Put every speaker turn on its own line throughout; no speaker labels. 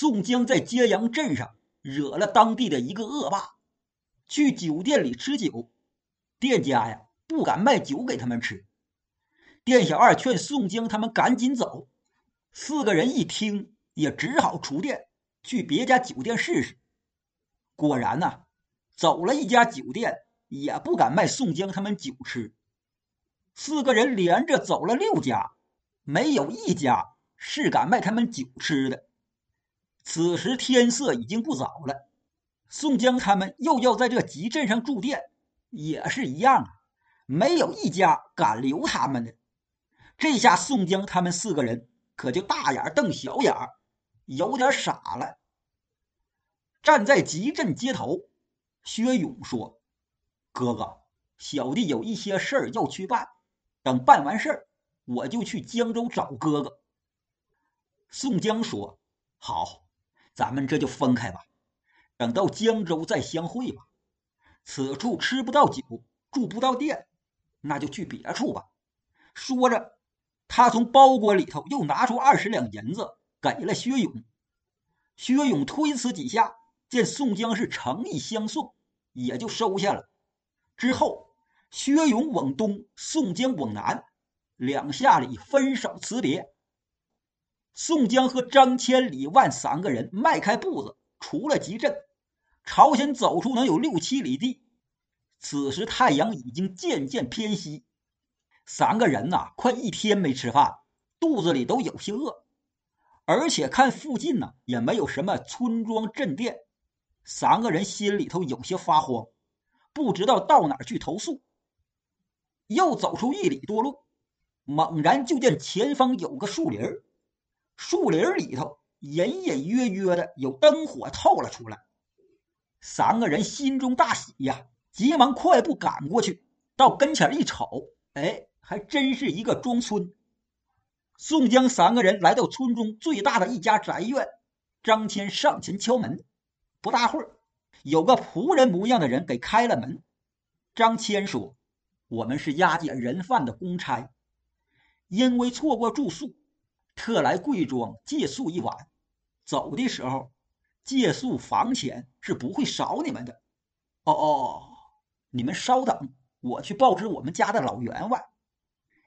宋江在揭阳镇上惹了当地的一个恶霸，去酒店里吃酒，店家呀不敢卖酒给他们吃。店小二劝宋江他们赶紧走，四个人一听也只好出店去别家酒店试试。果然呐，走了一家酒店也不敢卖宋江他们酒吃。四个人连着走了六家，没有一家是敢卖他们酒吃的。此时天色已经不早了，宋江他们又要在这集镇上住店，也是一样啊，没有一家敢留他们的。这下宋江他们四个人可就大眼瞪小眼，有点傻了。站在集镇街头，薛勇说：“哥哥，小弟有一些事儿要去办。”等办完事儿，我就去江州找哥哥。宋江说：“好，咱们这就分开吧，等到江州再相会吧。此处吃不到酒，住不到店，那就去别处吧。”说着，他从包裹里头又拿出二十两银子给了薛勇。薛勇推辞几下，见宋江是诚意相送，也就收下了。之后。薛勇往东，宋江往南，两下里分手辞别。宋江和张千、李万三个人迈开步子，出了集镇，朝前走出能有六七里地。此时太阳已经渐渐偏西，三个人呐，快一天没吃饭，肚子里都有些饿，而且看附近呢也没有什么村庄镇店，三个人心里头有些发慌，不知道到哪儿去投宿。又走出一里多路，猛然就见前方有个树林树林里头隐隐约约的有灯火透了出来。三个人心中大喜呀，急忙快步赶过去，到跟前一瞅，哎，还真是一个庄村。宋江三个人来到村中最大的一家宅院，张骞上前敲门，不大会儿，有个仆人模样的人给开了门。张骞说。我们是押解人犯的公差，因为错过住宿，特来贵庄借宿一晚。走的时候，借宿房钱是不会少你们的。哦哦，你们稍等，我去报知我们家的老员外。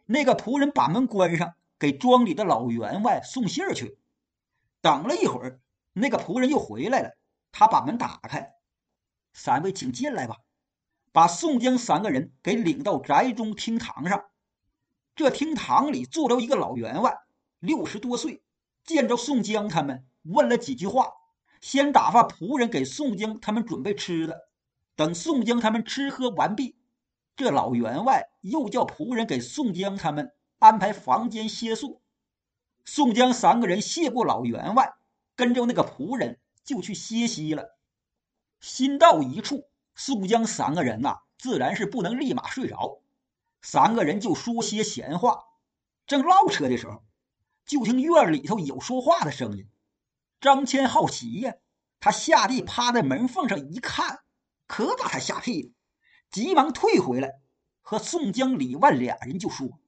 那个仆人把门关上，给庄里的老员外送信儿去。等了一会儿，那个仆人又回来了，他把门打开，三位请进来吧。把宋江三个人给领到宅中厅堂上，这厅堂里坐着一个老员外，六十多岁。见着宋江他们，问了几句话，先打发仆人给宋江他们准备吃的。等宋江他们吃喝完毕，这老员外又叫仆人给宋江他们安排房间歇宿。宋江三个人谢过老员外，跟着那个仆人就去歇息了。新到一处。宋江三个人呐，自然是不能立马睡着，三个人就说些闲话。正唠扯的时候，就听院里头有说话的声音。张骞好奇呀，他下地趴在门缝上一看，可把他吓屁了，急忙退回来，和宋江、李万俩人就说：“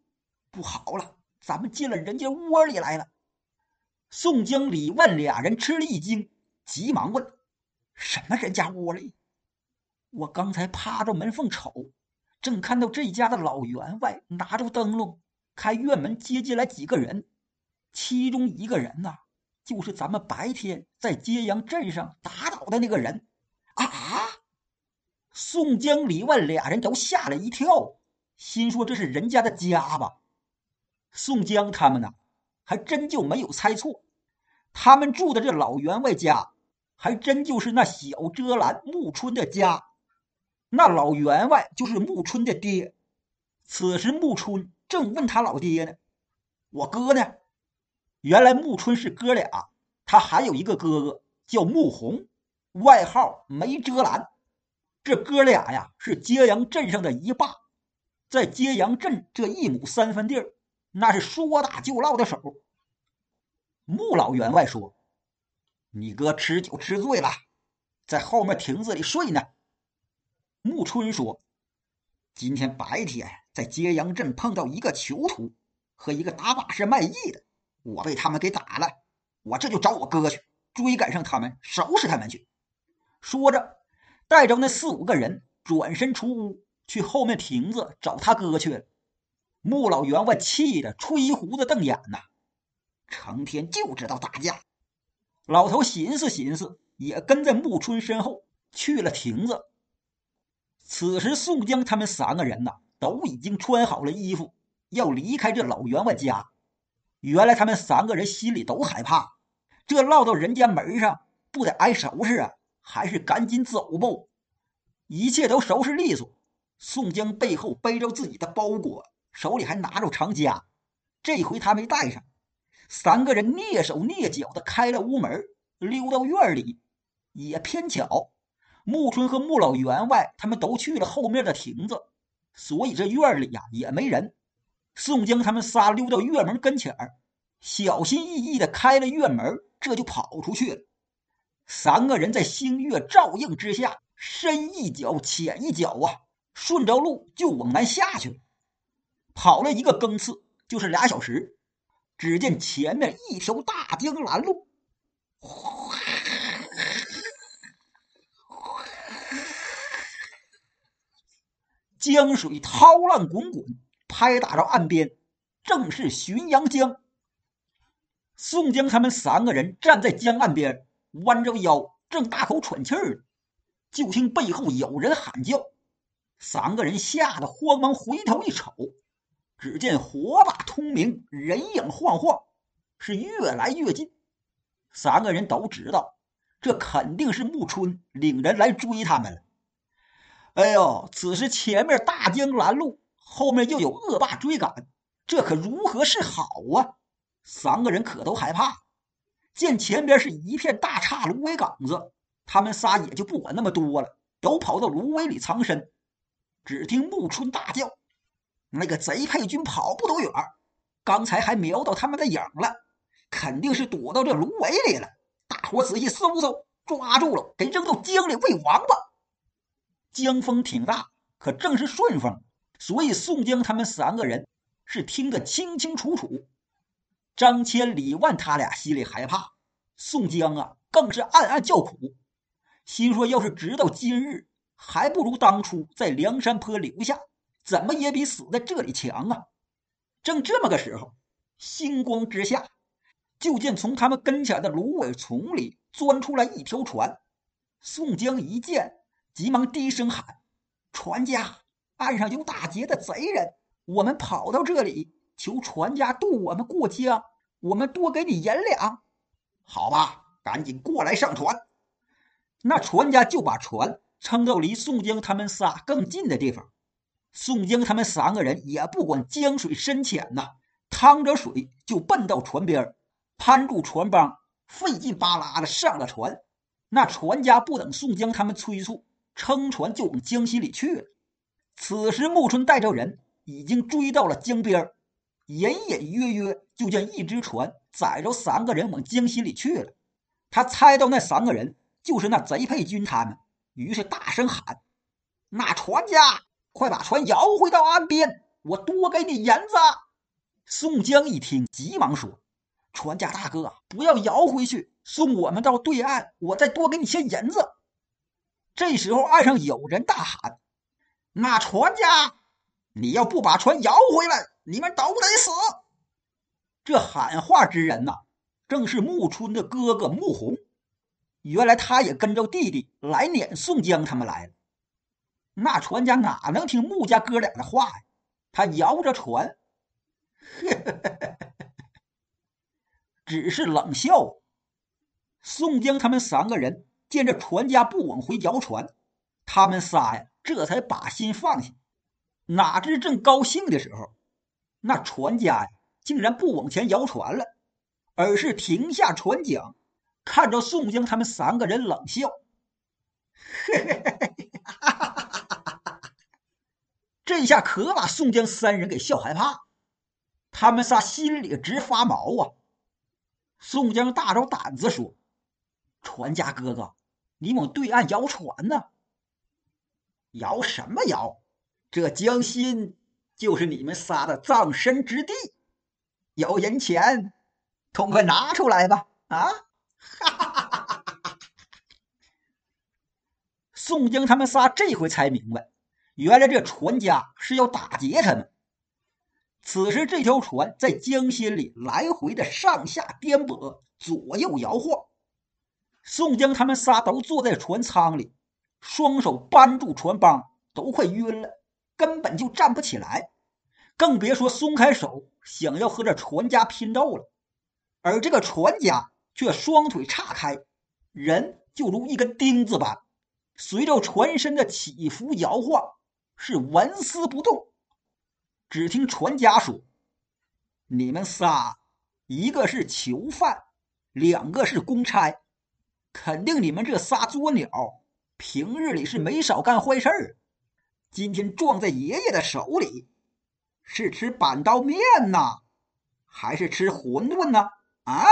不好了，咱们进了人家窝里来了。”宋江、李万俩人吃了一惊，急忙问：“什么人家窝里？”我刚才趴着门缝瞅，正看到这家的老员外拿着灯笼开院门接进来几个人，其中一个人呐，就是咱们白天在揭阳镇上打倒的那个人。啊！宋江、李万俩人都吓了一跳，心说这是人家的家吧？宋江他们呢，还真就没有猜错，他们住的这老员外家，还真就是那小遮拦木春的家。那老员外就是穆春的爹。此时穆春正问他老爹呢：“我哥呢？”原来穆春是哥俩，他还有一个哥哥叫穆红，外号没遮拦。这哥俩呀是揭阳镇上的一霸，在揭阳镇这一亩三分地儿，那是说打就唠的手。穆老员外说：“你哥吃酒吃醉了，在后面亭子里睡呢。”穆春说：“今天白天在揭阳镇碰到一个囚徒和一个打把式卖艺的，我被他们给打了。我这就找我哥去，追赶上他们，收拾他们去。说着，带着那四五个人转身出屋，去后面亭子找他哥去了。穆老员外气得吹胡子瞪眼呐，成天就知道打架。老头寻思寻思，也跟在穆春身后去了亭子。此时，宋江他们三个人呐，都已经穿好了衣服，要离开这老员外家。原来他们三个人心里都害怕，这落到人家门上，不得挨收拾啊？还是赶紧走吧。一切都收拾利索，宋江背后背着自己的包裹，手里还拿着长夹，这回他没带上。三个人蹑手蹑脚的开了屋门，溜到院里。也偏巧，穆春和穆老员外他们都去了后面的亭子，所以这院里呀也没人。宋江他们仨溜到院门跟前儿，小心翼翼的开了院门，这就跑出去了。三个人在星月照映之下，深一脚浅一脚啊，顺着路就往南下去了。跑了一个更次，就是俩小时，只见前面一条大江拦路，江水涛浪滚滚。拍打着岸边，正是浔阳江。宋江他们三个人站在江岸边，弯着腰，正大口喘气儿，就听背后有人喊叫。三个人吓得慌忙回头一瞅，只见火把通明，人影晃晃，是越来越近。三个人都知道，这肯定是穆春领人来追他们了。哎呦，此时前面大江拦路。后面又有恶霸追赶，这可如何是好啊？三个人可都害怕。见前边是一片大岔芦苇岗子，他们仨也就不管那么多了，都跑到芦苇里藏身。只听木春大叫：“那个贼配军跑不多远，刚才还瞄到他们的影了，肯定是躲到这芦苇里了。大伙仔细搜搜，抓住了，给扔到江里喂王八。”江风挺大，可正是顺风。所以宋江他们三个人是听得清清楚楚，张千、李万他俩心里害怕，宋江啊更是暗暗叫苦，心说要是直到今日，还不如当初在梁山坡留下，怎么也比死在这里强啊！正这么个时候，星光之下，就见从他们跟前的芦苇丛里钻出来一条船，宋江一见，急忙低声喊：“船家！”岸上有打劫的贼人，我们跑到这里求船家渡我们过江，我们多给你银两，好吧？赶紧过来上船。那船家就把船撑到离宋江他们仨更近的地方。宋江他们三个人也不管江水深浅呐，趟着水就奔到船边，攀住船帮，费劲巴拉的上了船。那船家不等宋江他们催促，撑船就往江心里去了。此时，木春带着人已经追到了江边隐隐约约就见一只船载着三个人往江心里去了。他猜到那三个人就是那贼配军他们，于是大声喊：“那船家，快把船摇回到岸边，我多给你银子。”宋江一听，急忙说：“船家大哥，不要摇回去，送我们到对岸，我再多给你些银子。”这时候，岸上有人大喊。那船家，你要不把船摇回来，你们都得死！这喊话之人呐，正是穆春的哥哥穆弘。原来他也跟着弟弟来撵宋江他们来了。那船家哪能听穆家哥俩的话呀？他摇着船，只是冷笑。宋江他们三个人见这船家不往回摇船，他们仨呀。这才把心放下，哪知正高兴的时候，那船家呀竟然不往前摇船了，而是停下船桨，看着宋江他们三个人冷笑。这下可把宋江三人给笑害怕，他们仨心里直发毛啊！宋江大着胆子说：“船家哥哥，你往对岸摇船呢？”摇什么摇？这江心就是你们仨的葬身之地。有银钱，痛快拿出来吧！啊，哈哈哈哈哈哈！宋江他们仨这回才明白，原来这船家是要打劫他们。此时这条船在江心里来回的上下颠簸，左右摇晃。宋江他们仨都坐在船舱里，双手扳住船帮，都快晕了，根本就站不起来，更别说松开手想要和这船家拼斗了。而这个船家却双腿岔开，人就如一根钉子般，随着船身的起伏摇晃，是纹丝不动。只听船家说：“你们仨，一个是囚犯，两个是公差，肯定你们这仨作鸟，平日里是没少干坏事儿。今天撞在爷爷的手里，是吃板刀面呢，还是吃馄饨呢？啊？”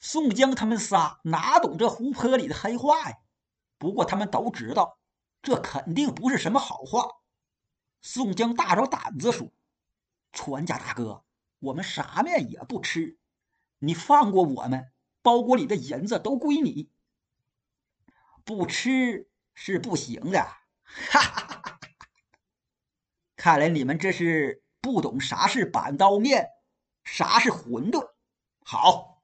宋江他们仨哪懂这湖泊里的黑话呀？不过他们都知道，这肯定不是什么好话。宋江大着胆子说：“船家大哥，我们啥面也不吃，你放过我们，包裹里的银子都归你。不吃是不行的。”哈哈哈哈看来你们这是不懂啥是板刀面，啥是馄饨。好，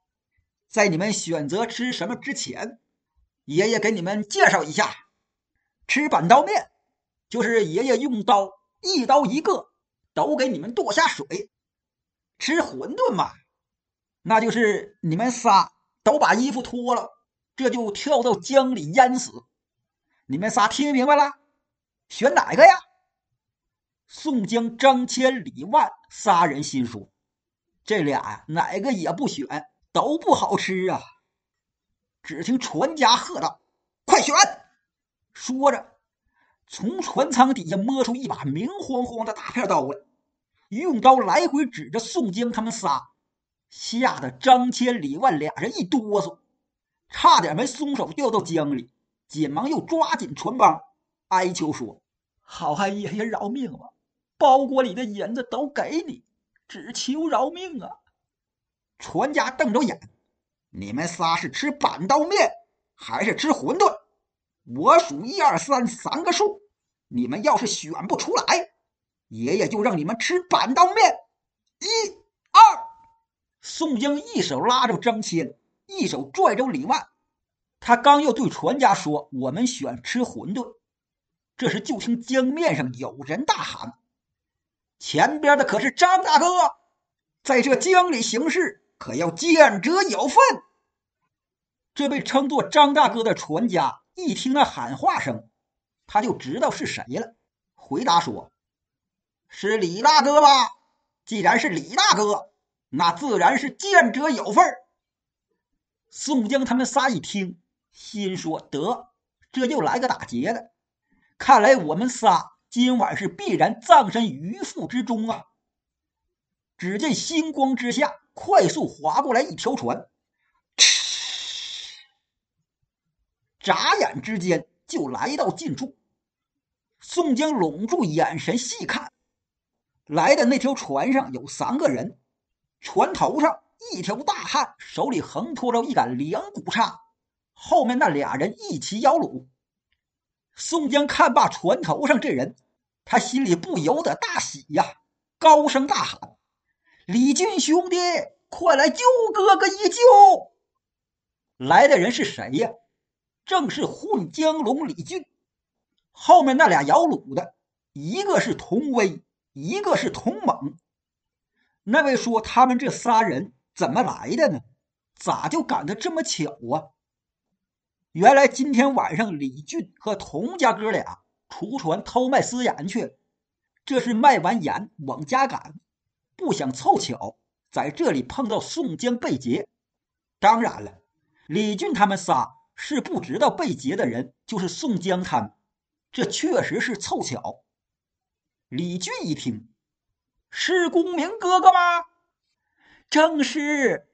在你们选择吃什么之前，爷爷给你们介绍一下：吃板刀面，就是爷爷用刀。一刀一个，都给你们剁下水，吃馄饨嘛？那就是你们仨都把衣服脱了，这就跳到江里淹死。你们仨听明白了？选哪个呀？宋江、张骞、李万仨人心说：这俩呀，哪个也不选，都不好吃啊！只听船家喝道：“快选！”说着。从船舱底下摸出一把明晃晃的大片刀来，用刀来回指着宋江他们仨，吓得张骞、李万俩人一哆嗦，差点没松手掉到江里，紧忙又抓紧船帮，哀求说：“好汉爷爷饶命吧！包裹里的银子都给你，只求饶命啊！”船家瞪着眼：“你们仨是吃板刀面，还是吃馄饨？”我数一二三，三个数。你们要是选不出来，爷爷就让你们吃板刀面。一、二。宋江一手拉着张骞，一手拽着李万。他刚要对船家说：“我们选吃馄饨。”这时就听江面上有人大喊：“前边的可是张大哥，在这江里行事，可要见者有份。”这被称作张大哥的船家。一听那喊话声，他就知道是谁了。回答说：“是李大哥吧？既然是李大哥，那自然是见者有份。”宋江他们仨一听，心说：“得，这又来个打劫的，看来我们仨今晚是必然葬身鱼腹之中啊！”只见星光之下，快速划过来一条船。眨眼之间就来到近处，宋江拢住眼神细看，来的那条船上有三个人，船头上一条大汉手里横托着一杆两股叉，后面那俩人一齐摇橹。宋江看罢船头上这人，他心里不由得大喜呀，高声大喊：“李俊兄弟，快来救哥哥一救！”来的人是谁呀？正是混江龙李俊，后面那俩摇橹的，一个是童威，一个是童猛。那位说他们这仨人怎么来的呢？咋就赶得这么巧啊？原来今天晚上李俊和童家哥俩出船偷卖私盐去，这是卖完盐往家赶，不想凑巧在这里碰到宋江被劫。当然了，李俊他们仨。是不知道被劫的人就是宋江他们，这确实是凑巧。李俊一听，是公明哥哥吗？正是。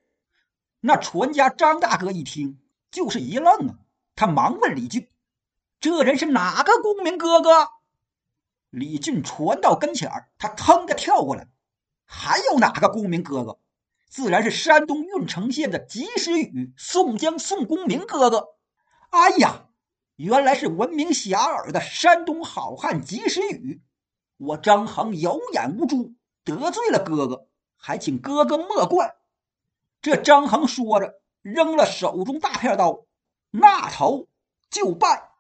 那船家张大哥一听，就是一愣啊，他忙问李俊：“这人是哪个公明哥哥？”李俊传到跟前，他腾的跳过来：“还有哪个公明哥哥？自然是山东郓城县的及时雨宋江宋公明哥哥。”哎呀，原来是闻名遐迩的山东好汉及时雨。我张衡有眼无珠，得罪了哥哥，还请哥哥莫怪。这张衡说着，扔了手中大片刀，那头就拜。